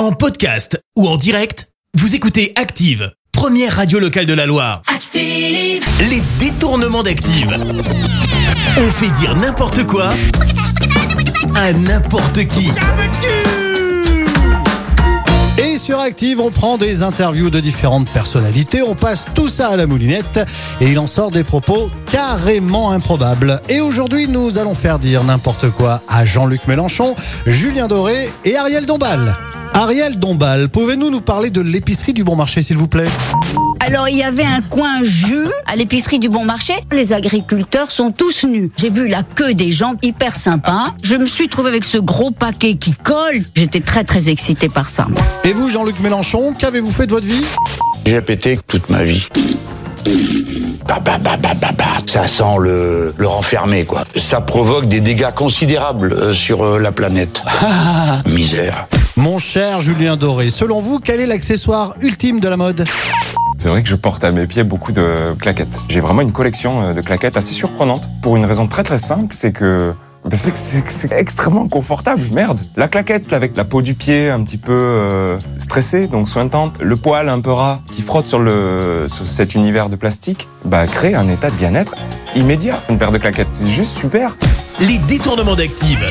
En podcast ou en direct, vous écoutez Active, première radio locale de la Loire. Active, Les détournements d'Active. On fait dire n'importe quoi à n'importe qui. Et sur Active, on prend des interviews de différentes personnalités, on passe tout ça à la moulinette et il en sort des propos carrément improbables. Et aujourd'hui, nous allons faire dire n'importe quoi à Jean-Luc Mélenchon, Julien Doré et Ariel Dombal. Ariel Dombal, pouvez-vous nous parler de l'épicerie du Bon Marché, s'il vous plaît? Alors il y avait un coin jus à l'épicerie du Bon Marché. Les agriculteurs sont tous nus. J'ai vu la queue des gens hyper sympas. Je me suis trouvé avec ce gros paquet qui colle. J'étais très très excitée par ça. Et vous, Jean-Luc Mélenchon, qu'avez-vous fait de votre vie? J'ai pété toute ma vie. Bah, bah, bah, bah, bah, bah. Ça sent le, le renfermé, quoi. Ça provoque des dégâts considérables euh, sur euh, la planète. Misère. Mon cher Julien Doré, selon vous, quel est l'accessoire ultime de la mode C'est vrai que je porte à mes pieds beaucoup de claquettes. J'ai vraiment une collection euh, de claquettes assez surprenante pour une raison très très simple, c'est que ben, c'est que c'est que c'est extrêmement confortable, merde. La claquette avec la peau du pied un petit peu euh, stressée, donc sointante, le poil un peu ras qui frotte sur, le, sur cet univers de plastique, bah, crée un état de bien-être immédiat. Une paire de claquettes, c'est juste super. Les détournements d'Active.